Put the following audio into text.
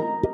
you